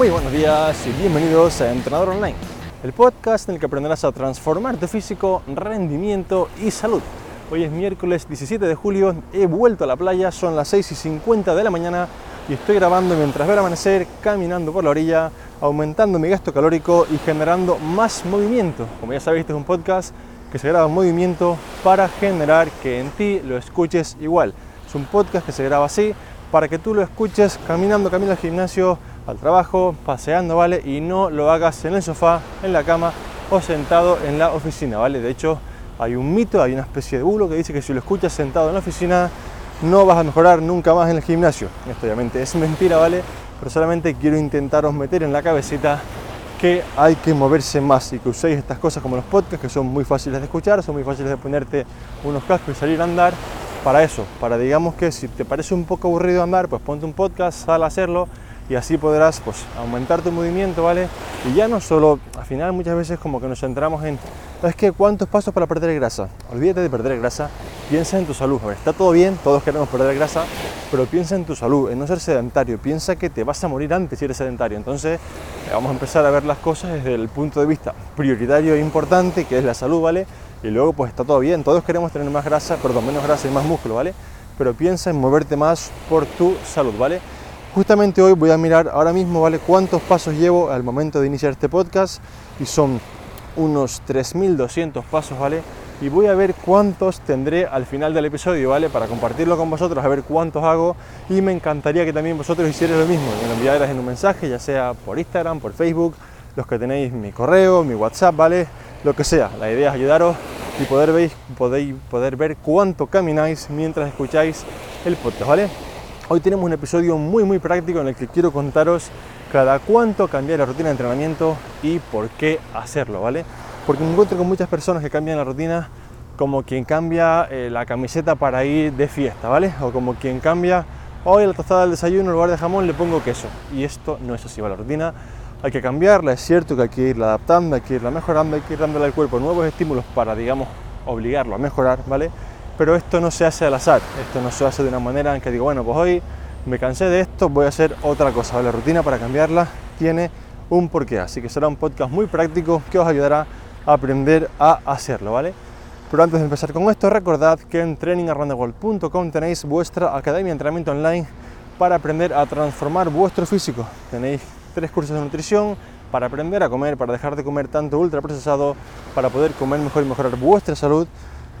Muy buenos días y bienvenidos a Entrenador Online, el podcast en el que aprenderás a transformar tu físico, rendimiento y salud. Hoy es miércoles 17 de julio, he vuelto a la playa, son las 6 y 50 de la mañana y estoy grabando mientras veo el amanecer, caminando por la orilla, aumentando mi gasto calórico y generando más movimiento. Como ya sabéis, este es un podcast que se graba en movimiento para generar que en ti lo escuches igual. Es un podcast que se graba así para que tú lo escuches caminando camino al gimnasio, al trabajo, paseando, ¿vale? Y no lo hagas en el sofá, en la cama o sentado en la oficina, ¿vale? De hecho, hay un mito, hay una especie de bulo que dice que si lo escuchas sentado en la oficina no vas a mejorar nunca más en el gimnasio. Esto obviamente es mentira, ¿vale? Pero solamente quiero intentaros meter en la cabecita que hay que moverse más y que uséis estas cosas como los podcasts, que son muy fáciles de escuchar, son muy fáciles de ponerte unos cascos y salir a andar para eso, para digamos que si te parece un poco aburrido andar, pues ponte un podcast, sal a hacerlo y así podrás pues aumentar tu movimiento, ¿vale? Y ya no solo, al final muchas veces como que nos centramos en, es que cuántos pasos para perder grasa. Olvídate de perder grasa, piensa en tu salud. Está todo bien, todos queremos perder grasa, pero piensa en tu salud, en no ser sedentario. Piensa que te vas a morir antes si eres sedentario. Entonces, eh, vamos a empezar a ver las cosas desde el punto de vista prioritario e importante, que es la salud, ¿vale? Y luego, pues está todo bien, todos queremos tener más grasa, perdón, menos grasa y más músculo, ¿vale? Pero piensa en moverte más por tu salud, ¿vale? Justamente hoy voy a mirar ahora mismo, ¿vale? Cuántos pasos llevo al momento de iniciar este podcast y son unos 3.200 pasos, ¿vale? Y voy a ver cuántos tendré al final del episodio, ¿vale? Para compartirlo con vosotros, a ver cuántos hago y me encantaría que también vosotros hicierais lo mismo, me lo enviarais en un mensaje, ya sea por Instagram, por Facebook, los que tenéis mi correo, mi WhatsApp, ¿vale? Lo que sea, la idea es ayudaros y poder, veis, podéis, poder ver cuánto camináis mientras escucháis el podcast, ¿vale? Hoy tenemos un episodio muy muy práctico en el que quiero contaros cada cuánto cambiar la rutina de entrenamiento y por qué hacerlo, ¿vale? Porque me encuentro con muchas personas que cambian la rutina como quien cambia eh, la camiseta para ir de fiesta, ¿vale? O como quien cambia, hoy la tostada del desayuno en lugar de jamón le pongo queso. Y esto no es así, ¿vale? La rutina hay que cambiarla, es cierto que hay que irla adaptando, hay que irla mejorando, hay que ir dándole al cuerpo nuevos estímulos para, digamos, obligarlo a mejorar, ¿vale? Pero esto no se hace al azar, esto no se hace de una manera en que digo, bueno, pues hoy me cansé de esto, voy a hacer otra cosa. La rutina para cambiarla tiene un porqué, así que será un podcast muy práctico que os ayudará a aprender a hacerlo, ¿vale? Pero antes de empezar con esto, recordad que en trainingaroundtheworld.com tenéis vuestra academia de entrenamiento online para aprender a transformar vuestro físico. Tenéis tres cursos de nutrición para aprender a comer, para dejar de comer tanto ultraprocesado, para poder comer mejor y mejorar vuestra salud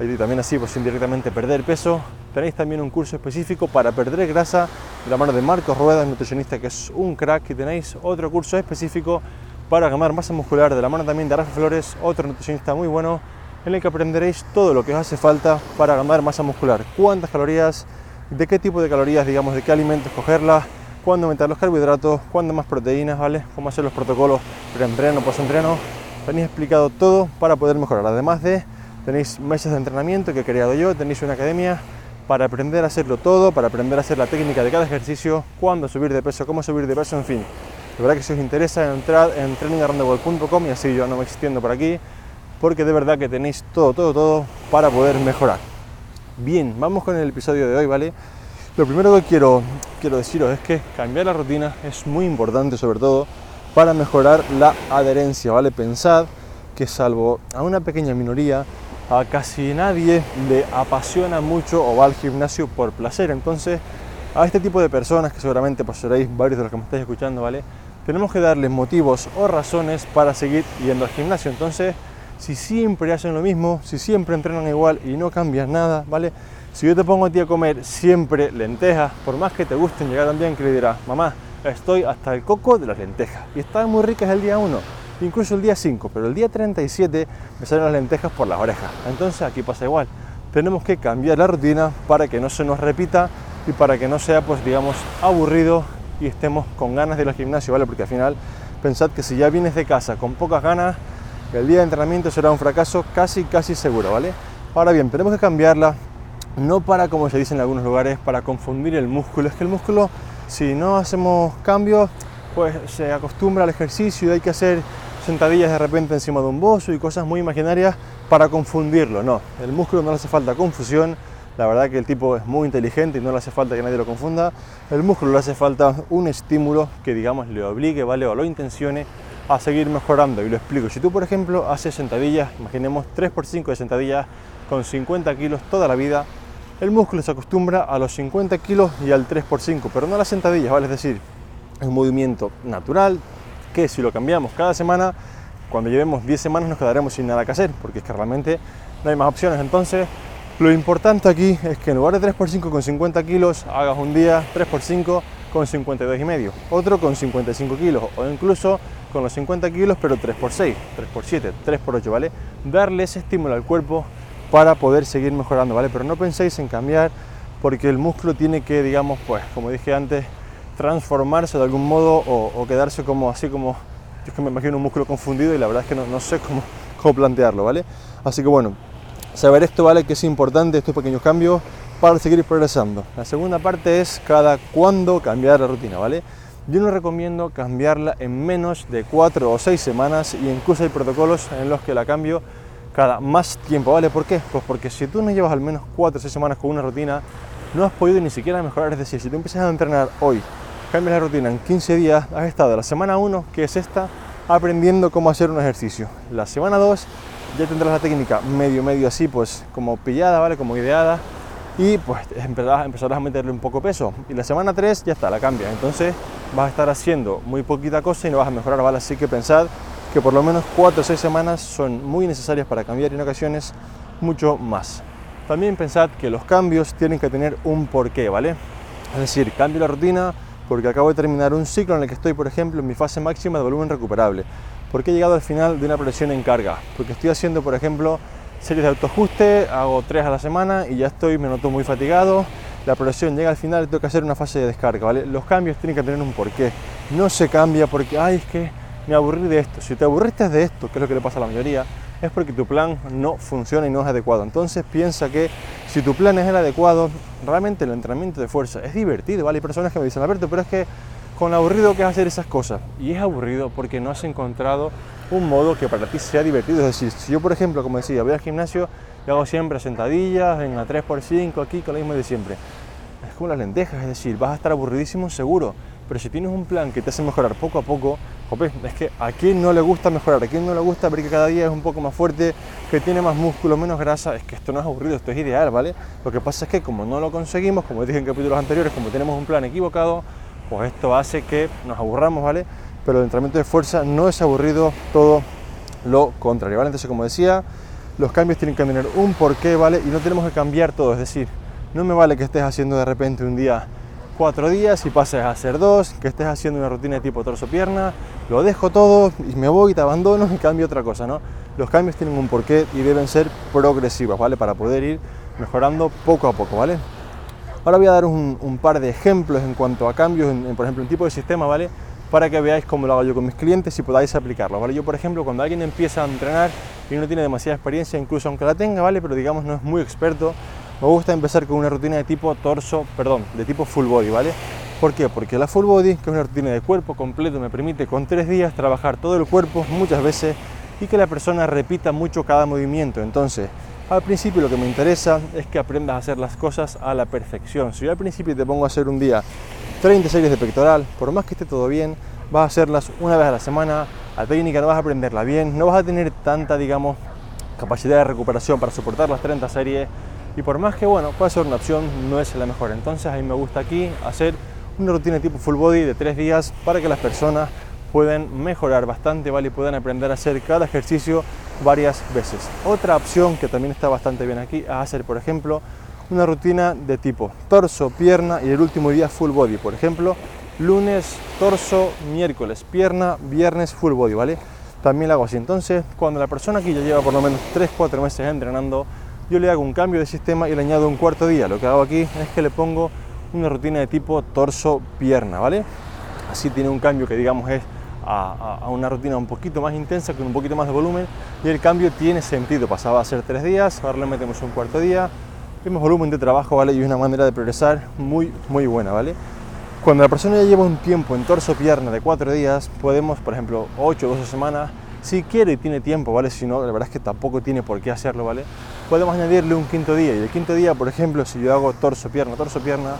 y también así pues indirectamente perder peso. Tenéis también un curso específico para perder grasa de la mano de Marcos Ruedas, nutricionista que es un crack. Y tenéis otro curso específico para ganar masa muscular de la mano también de Rafa Flores, otro nutricionista muy bueno en el que aprenderéis todo lo que os hace falta para ganar masa muscular, cuántas calorías, de qué tipo de calorías, digamos, de qué alimentos cogerlas, cuándo aumentar los carbohidratos, cuándo más proteínas, ¿vale? Cómo hacer los protocolos pre-entreno, post-entreno. Tenéis explicado todo para poder mejorar, además de tenéis meses de entrenamiento que he creado yo, tenéis una academia para aprender a hacerlo todo, para aprender a hacer la técnica de cada ejercicio, cuándo subir de peso, cómo subir de peso, en fin. De verdad que si os interesa, entrad en trainingaroundtheworld.com y así yo no me extiendo por aquí, porque de verdad que tenéis todo, todo, todo para poder mejorar. Bien, vamos con el episodio de hoy, ¿vale? Lo primero que quiero, quiero deciros es que cambiar la rutina es muy importante, sobre todo para mejorar la adherencia, ¿vale? Pensad que salvo a una pequeña minoría a casi nadie le apasiona mucho o va al gimnasio por placer. Entonces, a este tipo de personas, que seguramente pues seréis varios de los que me estáis escuchando, ¿vale? Tenemos que darles motivos o razones para seguir yendo al gimnasio. Entonces, si siempre hacen lo mismo, si siempre entrenan igual y no cambian nada, ¿vale? Si yo te pongo a ti a comer siempre lentejas, por más que te gusten, llegar un día en que le dirás, mamá, estoy hasta el coco de las lentejas y están muy ricas el día 1 incluso el día 5, pero el día 37 me salen las lentejas por las orejas. Entonces aquí pasa igual. Tenemos que cambiar la rutina para que no se nos repita y para que no sea, pues digamos, aburrido y estemos con ganas de ir al gimnasio, ¿vale? Porque al final pensad que si ya vienes de casa con pocas ganas, el día de entrenamiento será un fracaso casi, casi seguro, ¿vale? Ahora bien, tenemos que cambiarla, no para, como se dice en algunos lugares, para confundir el músculo. Es que el músculo, si no hacemos cambios, pues se acostumbra al ejercicio y hay que hacer sentadillas de repente encima de un bozo y cosas muy imaginarias para confundirlo. No, el músculo no le hace falta confusión, La verdad que el tipo es muy inteligente y no le hace falta que nadie lo confunda. El músculo le hace falta un estímulo que digamos le obligue, ¿vale? O lo intencione a seguir mejorando. Y lo explico. Si tú, por ejemplo, haces sentadillas, imaginemos 3x5 de sentadillas con 50 kilos toda la vida, el músculo se acostumbra a los 50 kilos y al 3x5, pero no a las sentadillas, ¿vale? Es decir, es un movimiento natural que si lo cambiamos cada semana, cuando llevemos 10 semanas nos quedaremos sin nada que hacer, porque es que realmente no hay más opciones. Entonces, lo importante aquí es que en lugar de 3x5 con 50 kilos, hagas un día 3x5 con 52 y medio, otro con 55 kilos, o incluso con los 50 kilos, pero 3x6, 3x7, 3x8, ¿vale? Darle ese estímulo al cuerpo para poder seguir mejorando, ¿vale? Pero no penséis en cambiar porque el músculo tiene que, digamos, pues, como dije antes, transformarse de algún modo o, quedarse como así como, yo es que me imagino un músculo confundido y la verdad es que no, no sé cómo, cómo plantearlo, ¿vale? Así que bueno, saber esto, ¿vale? Que es importante, estos pequeños cambios para seguir progresando. La segunda parte es cada cuándo cambiar la rutina, ¿vale? Yo no recomiendo cambiarla en menos de 4 o 6 semanas y incluso hay protocolos en los que la cambio cada más tiempo, ¿vale? ¿Por qué? Pues porque si tú no llevas al menos 4 o 6 semanas con una rutina, no has podido ni siquiera mejorar. Es decir, si tú empiezas a entrenar hoy, cambias la rutina en 15 días, has estado la semana 1, que es esta, aprendiendo cómo hacer un ejercicio. La semana 2 ya tendrás la técnica medio, medio así, pues como pillada, ¿vale? Como ideada. Y pues empezarás, empezarás a meterle un poco peso. Y la semana 3 ya está, la cambia. Entonces vas a estar haciendo muy poquita cosa y no vas a mejorar, ¿vale? Así que pensad que por lo menos 4 o 6 semanas son muy necesarias para cambiar y en ocasiones mucho más. También pensad que los cambios tienen que tener un porqué, ¿vale? Es decir, cambio la rutina porque acabo de terminar un ciclo en el que estoy, por ejemplo, en mi fase máxima de volumen recuperable. Porque he llegado al final de una presión en carga. Porque estoy haciendo, por ejemplo, series de autoajuste, hago 3 a la semana y ya estoy, me noto muy fatigado. La progresión llega al final tengo que hacer una fase de descarga, ¿vale? Los cambios tienen que tener un porqué. No se cambia porque, ay, es que me aburrí de esto. Si te aburriste de esto, que es lo que le pasa a la mayoría, es porque tu plan no funciona y no es adecuado. Entonces piensa que si tu plan es el adecuado, realmente el entrenamiento de fuerza es divertido, ¿vale? Hay personas que me dicen, Alberto, pero es que con aburrido que es hacer esas cosas. Y es aburrido porque no has encontrado un modo que para ti sea divertido. Es decir, si yo, por ejemplo, como decía, voy al gimnasio y hago siempre sentadillas en la 3x5 aquí con lo mismo de siempre. Es como las lentejas, es decir, vas a estar aburridísimo seguro. Pero si tienes un plan que te hace mejorar poco a poco, es que a quién no le gusta mejorar, a quién no le gusta ver que cada día es un poco más fuerte, que tiene más músculo, menos grasa, es que esto no es aburrido, esto es ideal, ¿vale? Lo que pasa es que como no lo conseguimos, como dije en capítulos anteriores, como tenemos un plan equivocado, pues esto hace que nos aburramos, ¿vale? Pero el entrenamiento de fuerza no es aburrido, todo lo contrario, ¿vale? Entonces, como decía, los cambios tienen que tener un porqué, ¿vale? Y no tenemos que cambiar todo, es decir, no me vale que estés haciendo de repente un día cuatro días y pases a hacer dos, que estés haciendo una rutina de tipo torso-pierna, lo dejo todo y me voy, te abandono y cambio otra cosa, ¿no? Los cambios tienen un porqué y deben ser progresivos, ¿vale? Para poder ir mejorando poco a poco, ¿vale? Ahora voy a dar un, par de ejemplos en cuanto a cambios, en, por ejemplo, en tipo de sistema, ¿vale? Para que veáis cómo lo hago yo con mis clientes y podáis aplicarlo, ¿vale? Yo, por ejemplo, cuando alguien empieza a entrenar y no tiene demasiada experiencia, incluso aunque la tenga, ¿vale? Pero digamos no es muy experto, me gusta empezar con una rutina de tipo torso, perdón, de tipo full body, ¿vale? ¿Por qué? Porque la full body, que es una rutina de cuerpo completo, me permite con tres días trabajar todo el cuerpo muchas veces y que la persona repita mucho cada movimiento. Entonces, al principio lo que me interesa es que aprendas a hacer las cosas a la perfección. Si yo al principio te pongo a hacer un día 30 series de pectoral, por más que esté todo bien, vas a hacerlas una vez a la semana, la técnica no vas a aprenderla bien, no vas a tener tanta, digamos, capacidad de recuperación para soportar las 30 series y por más que bueno, puede ser una opción, no es la mejor. Entonces a mí me gusta aquí hacer una rutina tipo full body de tres días para que las personas puedan mejorar bastante, ¿vale? Y puedan aprender a hacer cada ejercicio varias veces. Otra opción que también está bastante bien aquí es hacer, por ejemplo, una rutina de tipo torso, pierna y el último día full body. Por ejemplo, lunes, torso, miércoles, pierna, viernes, full body, ¿vale? También lo hago así. Entonces, cuando la persona aquí ya lleva por lo menos 3-4 meses entrenando, yo le hago un cambio de sistema y le añado un cuarto día. Lo que hago aquí es que le pongo una rutina de tipo torso-pierna, ¿vale? Así tiene un cambio que digamos es a, una rutina un poquito más intensa, con un poquito más de volumen y el cambio tiene sentido. Pasaba a ser tres días, ahora le metemos un cuarto día, tenemos volumen de trabajo, ¿vale? Y una manera de progresar muy, muy buena, ¿vale? Cuando la persona ya lleva un tiempo en torso-pierna de cuatro días, podemos, por ejemplo, 8 o 12 semanas, Si quiere y tiene tiempo, ¿vale? Si no, la verdad es que tampoco tiene por qué hacerlo, ¿vale? Podemos añadirle un quinto día. Y el quinto día, por ejemplo, si yo hago torso-pierna, torso-pierna,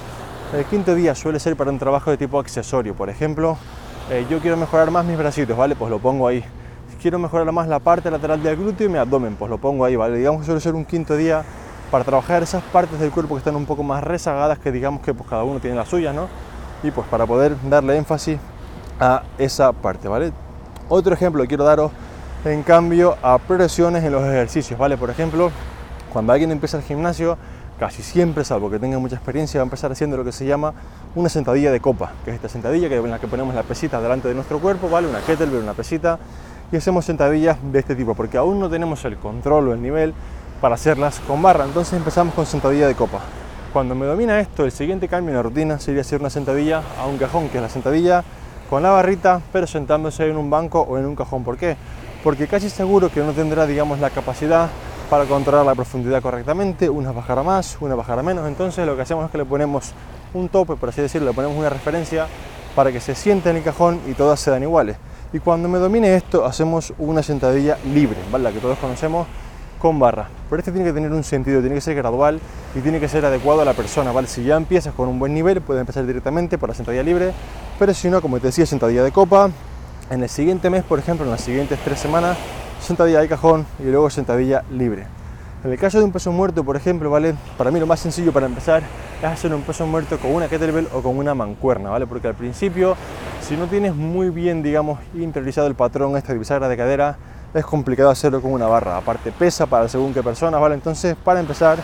el quinto día suele ser para un trabajo de tipo accesorio. Por ejemplo, eh, yo quiero mejorar más mis bracitos, ¿vale? Pues lo pongo ahí. Si quiero mejorar más la parte lateral del glúteo y mi abdomen, pues lo pongo ahí, ¿vale? Digamos que suele ser un quinto día para trabajar esas partes del cuerpo que están un poco más rezagadas, que digamos que pues cada uno tiene las suyas, ¿no? Y pues para poder darle énfasis a esa parte, ¿vale? Otro ejemplo que quiero daros, en cambio, a progresiones en los ejercicios, ¿vale? Por ejemplo, cuando alguien empieza el gimnasio, casi siempre, salvo que tenga mucha experiencia, va a empezar haciendo lo que se llama una sentadilla de copa, que es esta sentadilla que en la que ponemos la pesita delante de nuestro cuerpo, ¿vale? Una kettlebell, una pesita, y hacemos sentadillas de este tipo, porque aún no tenemos el control o el nivel para hacerlas con barra, entonces empezamos con sentadilla de copa. Cuando me domina esto, el siguiente cambio en la rutina sería hacer una sentadilla a un cajón, que es la sentadilla con la barrita, pero sentándose en un banco o en un cajón. ¿Por qué? Porque casi seguro que no tendrá, digamos, la capacidad para controlar la profundidad correctamente, una bajará más, una bajará menos. Entonces lo que hacemos es que le ponemos un tope, por así decirlo, le ponemos una referencia para que se siente en el cajón y todas sean iguales. Y cuando me domine esto, hacemos una sentadilla libre, ¿vale? La que todos conocemos con barra. Pero este tiene que tener un sentido, tiene que ser gradual y tiene que ser adecuado a la persona, ¿vale? Si ya empiezas con un buen nivel, puedes empezar directamente por la sentadilla libre, pero si no, como te decía, sentadilla de copa, en el siguiente mes, por ejemplo, en las siguientes tres semanas, sentadilla de cajón y luego sentadilla libre. En el caso de un peso muerto, por ejemplo, ¿vale? Para mí lo más sencillo para empezar es hacer un peso muerto con una kettlebell o con una mancuerna, ¿vale? Porque al principio, si no tienes muy bien, digamos, interiorizado el patrón, esta bisagra de cadera, es complicado hacerlo con una barra. Aparte pesa para según qué personas, ¿vale? Entonces, para empezar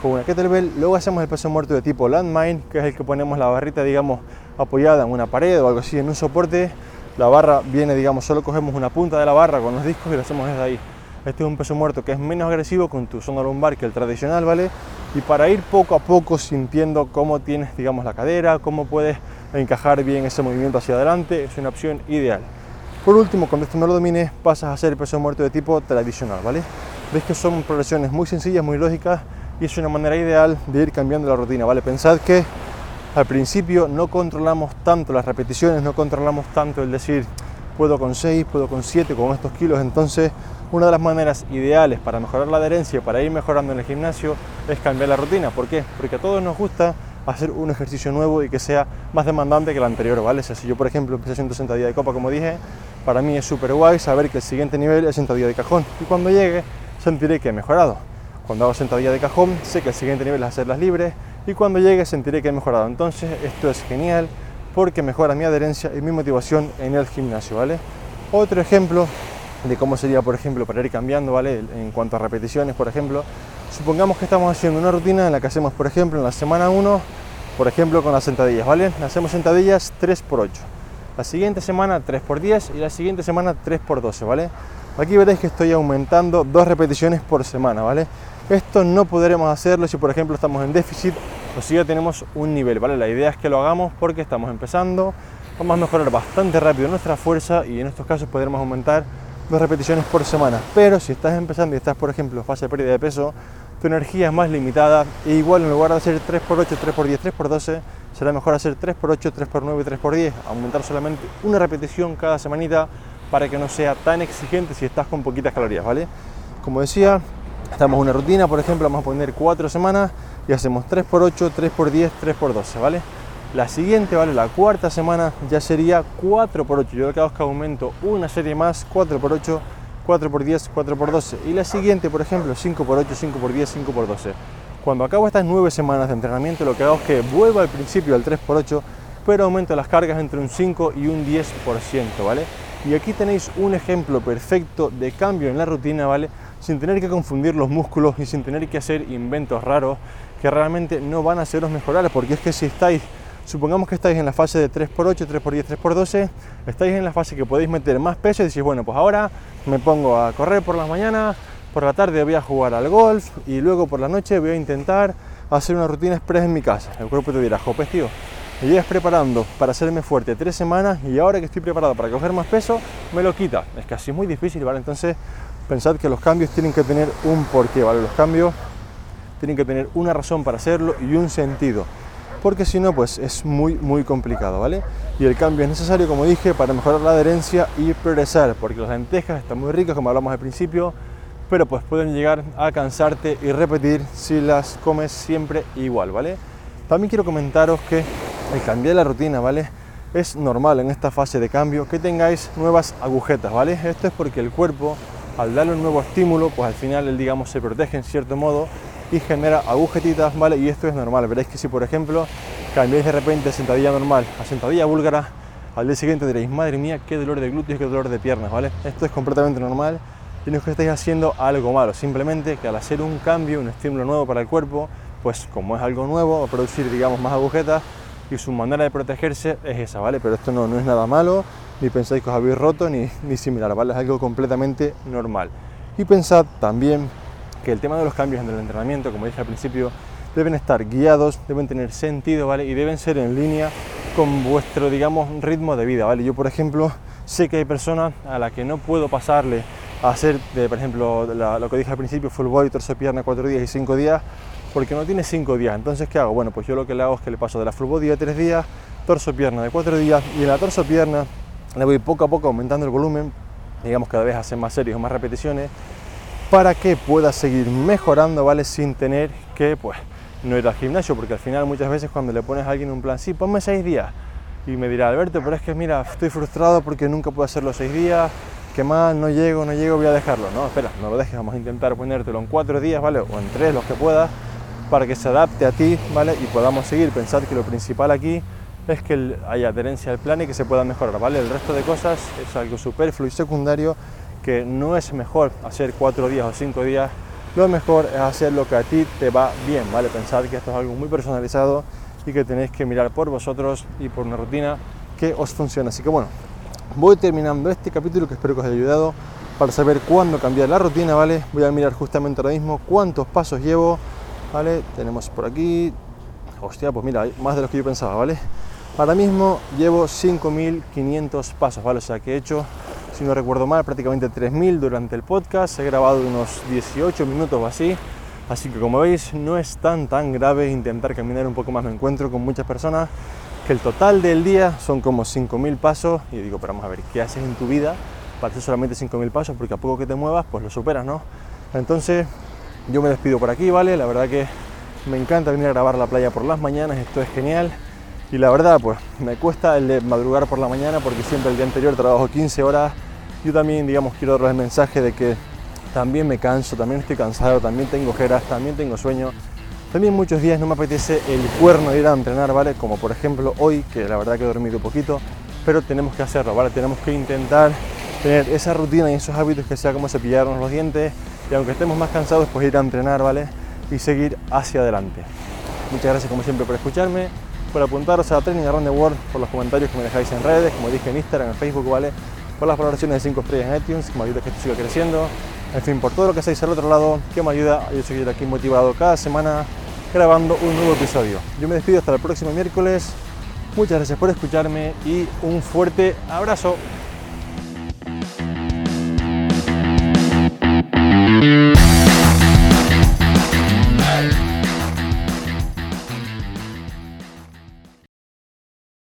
con una kettlebell, luego hacemos el peso muerto de tipo landmine, que es el que ponemos la barrita, digamos, apoyada en una pared o algo así, en un soporte. La barra viene, digamos, solo cogemos una punta de la barra con los discos y lo hacemos desde ahí. Este es un peso muerto que es menos agresivo con tu zona lumbar que el tradicional, ¿vale? Y para ir poco a poco sintiendo cómo tienes, digamos, la cadera, cómo puedes encajar bien ese movimiento hacia adelante, es una opción ideal. Por último, cuando esto no lo domines, pasas a hacer peso muerto de tipo tradicional, ¿vale? Ves que son progresiones muy sencillas, muy lógicas y es una manera ideal de ir cambiando la rutina, ¿vale? Pensad que al principio no controlamos tanto las repeticiones, no controlamos tanto el decir puedo con 6, puedo con 7, con estos kilos, entonces una de las maneras ideales para mejorar la adherencia, para ir mejorando en el gimnasio, es cambiar la rutina. ¿Por qué? Porque a todos nos gusta hacer un ejercicio nuevo y que sea más demandante que el anterior, ¿vale? si yo, por ejemplo, empecé haciendo sentadilla de copa, como dije, para mí es súper guay saber que el siguiente nivel es sentadilla de cajón y cuando llegue sentiré que he mejorado. Cuando hago sentadilla de cajón sé que el siguiente nivel es hacerlas libres y cuando llegue sentiré que he mejorado. Entonces esto es genial porque mejora mi adherencia y mi motivación en el gimnasio, ¿vale? Otro ejemplo de cómo sería, por ejemplo, para ir cambiando, ¿vale? En cuanto a repeticiones, por ejemplo, supongamos que estamos haciendo una rutina en la que hacemos, por ejemplo, en la semana 1, por ejemplo, con las sentadillas, ¿vale? Hacemos sentadillas 3x8 la siguiente semana 3x10 y la siguiente semana 3x12, ¿vale? Aquí veréis que estoy aumentando dos repeticiones por semana, ¿vale? Esto no podremos hacerlo si por ejemplo estamos en déficit o si ya tenemos un nivel, ¿vale? La idea es que lo hagamos porque estamos empezando, vamos a mejorar bastante rápido nuestra fuerza y en estos casos podremos aumentar dos repeticiones por semana. Pero si estás empezando y estás por ejemplo fase de pérdida de peso, tu energía es más limitada e igual en lugar de hacer 3x8, 3x10, 3x12, será mejor hacer 3x8, 3x9 y 3x10, aumentar solamente una repetición cada semanita para que no sea tan exigente si estás con poquitas calorías, ¿vale? Como decía, estamos en una rutina, por ejemplo, vamos a poner 4 semanas y hacemos 3x8, 3x10, 3x12, ¿vale? La siguiente, ¿vale? La cuarta semana ya sería 4x8. Yo lo que hago es que aumento una serie más, 4x8, 4x10, 4x12. Y la siguiente, por ejemplo, 5x8, 5x10, 5x12. Cuando acabo estas 9 semanas de entrenamiento, lo que hago es que vuelvo al principio al 3x8, pero aumento las cargas entre un 5 y un 10%, ¿vale? Y aquí tenéis un ejemplo perfecto de cambio en la rutina, ¿vale? Sin tener que confundir los músculos y sin tener que hacer inventos raros que realmente no van a ser los mejorables, porque es que si estáis Supongamos que estáis en la fase de 3x8, 3x10, 3x12, estáis en la fase que podéis meter más peso y decís, bueno, pues ahora me pongo a correr por las mañanas, por la tarde voy a jugar al golf y luego por la noche voy a intentar hacer una rutina express en mi casa. El cuerpo te dirá, jopes tío, me llevas preparando para hacerme fuerte tres semanas y ahora que estoy preparado para coger más peso, me lo quita. Es que así es muy difícil, ¿vale? Entonces, pensad que los cambios tienen que tener un porqué, ¿vale? Los cambios tienen que tener una razón para hacerlo y un sentido. Porque si no, pues es muy, muy complicado, ¿vale? Y el cambio es necesario, como dije, para mejorar la adherencia y progresar, porque las lentejas están muy ricas, como hablamos al principio, pero pues pueden llegar a cansarte y repetir si las comes siempre igual, ¿vale? También quiero comentaros que el cambiar la rutina, ¿vale? Es normal en esta fase de cambio que tengáis nuevas agujetas, ¿vale? Esto es porque el cuerpo, al darle un nuevo estímulo, pues al final él, digamos, se protege en cierto modo y genera agujetitas, ¿vale? Y esto es normal. Veréis que si, por ejemplo, cambiáis de repente sentadilla normal a sentadilla búlgara, al día siguiente diréis, madre mía, qué dolor de glúteos, qué dolor de piernas, ¿vale? Esto es completamente normal y no es que estéis haciendo algo malo, simplemente que al hacer un cambio, un estímulo nuevo para el cuerpo, pues como es algo nuevo, va a producir, digamos, más agujetas y su manera de protegerse es esa, ¿vale? Pero esto no, no es nada malo, ni pensáis que os habéis roto, ni, ni similar, ¿vale? Es algo completamente normal. Y pensad también que el tema de los cambios en el entrenamiento, como dije al principio, deben estar guiados, deben tener sentido, ¿vale? Y deben ser en línea con vuestro, digamos, ritmo de vida, ¿vale? Yo, por ejemplo, sé que hay personas a las que no puedo pasarle a hacer, por ejemplo, lo que dije al principio, full body, torso pierna, cuatro días y cinco días, porque no tiene cinco días. Entonces, ¿qué hago? Bueno, pues yo lo que le hago es que le paso de la full body de tres días, torso pierna de cuatro días, y en la torso pierna le voy poco a poco aumentando el volumen, digamos cada vez hacer más series o más repeticiones, para que pueda seguir mejorando, ¿vale? Sin tener que, pues, no ir al gimnasio, porque al final muchas veces cuando le pones a alguien un plan, sí, ponme seis días, y me dirá, Alberto, pero es que mira, estoy frustrado porque nunca puedo hacer los seis días, que mal, no llego, no llego, voy a dejarlo. No, espera, no lo dejes, vamos a intentar ponértelo en cuatro días, ¿vale? O en tres, los que puedas, para que se adapte a ti, ¿vale? Y podamos seguir. Pensar que lo principal aquí es que haya adherencia al plan y que se pueda mejorar, ¿vale? El resto de cosas es algo superfluo y secundario que no es mejor hacer cuatro días o cinco días, lo mejor es hacer lo que a ti te va bien, ¿vale? Pensar que esto es algo muy personalizado y que tenéis que mirar por vosotros y por una rutina que os funcione. Así que bueno, voy terminando este capítulo que espero que os haya ayudado para saber cuándo cambiar la rutina, ¿vale? Voy a mirar justamente ahora mismo cuántos pasos llevo, ¿vale? Tenemos por aquí, hostia, pues mira, hay más de los que yo pensaba, ¿vale? Ahora mismo llevo 5.500 pasos, ¿vale? O sea que he hecho si no recuerdo mal, prácticamente 3.000 durante el podcast. He grabado unos 18 minutos o así. Así que como veis, no es tan tan grave intentar caminar un poco más. Me encuentro con muchas personas que el total del día son como 5.000 pasos. Y digo, pero vamos a ver, ¿qué haces en tu vida para hacer solamente 5.000 pasos? Porque a poco que te muevas, pues lo superas, ¿no? Entonces, yo me despido por aquí, ¿vale? La verdad que me encanta venir a grabar la playa por las mañanas, esto es genial. Y la verdad, pues me cuesta el de madrugar por la mañana porque siempre el día anterior trabajo 15 horas. Yo también, digamos, quiero darles el mensaje de que también me canso, también estoy cansado, también tengo ojeras, también tengo sueño. También muchos días no me apetece el cuerno ir a entrenar, ¿vale? Como por ejemplo hoy, que la verdad que he dormido poquito, pero tenemos que hacerlo, ¿vale? Tenemos que intentar tener esa rutina y esos hábitos que sea como cepillarnos los dientes y aunque estemos más cansados, pues ir a entrenar, ¿vale? Y seguir hacia adelante. Muchas gracias como siempre por escucharme por apuntaros a Training Around the World, por los comentarios que me dejáis en redes, como dije en Instagram, en Facebook, ¿vale? Por las valoraciones de 5 estrellas en iTunes, que me ayuda a que esto siga creciendo. En fin, por todo lo que hacéis al otro lado, que me ayuda a yo seguir aquí motivado cada semana grabando un nuevo episodio. Yo me despido hasta el próximo miércoles. Muchas gracias por escucharme y un fuerte abrazo.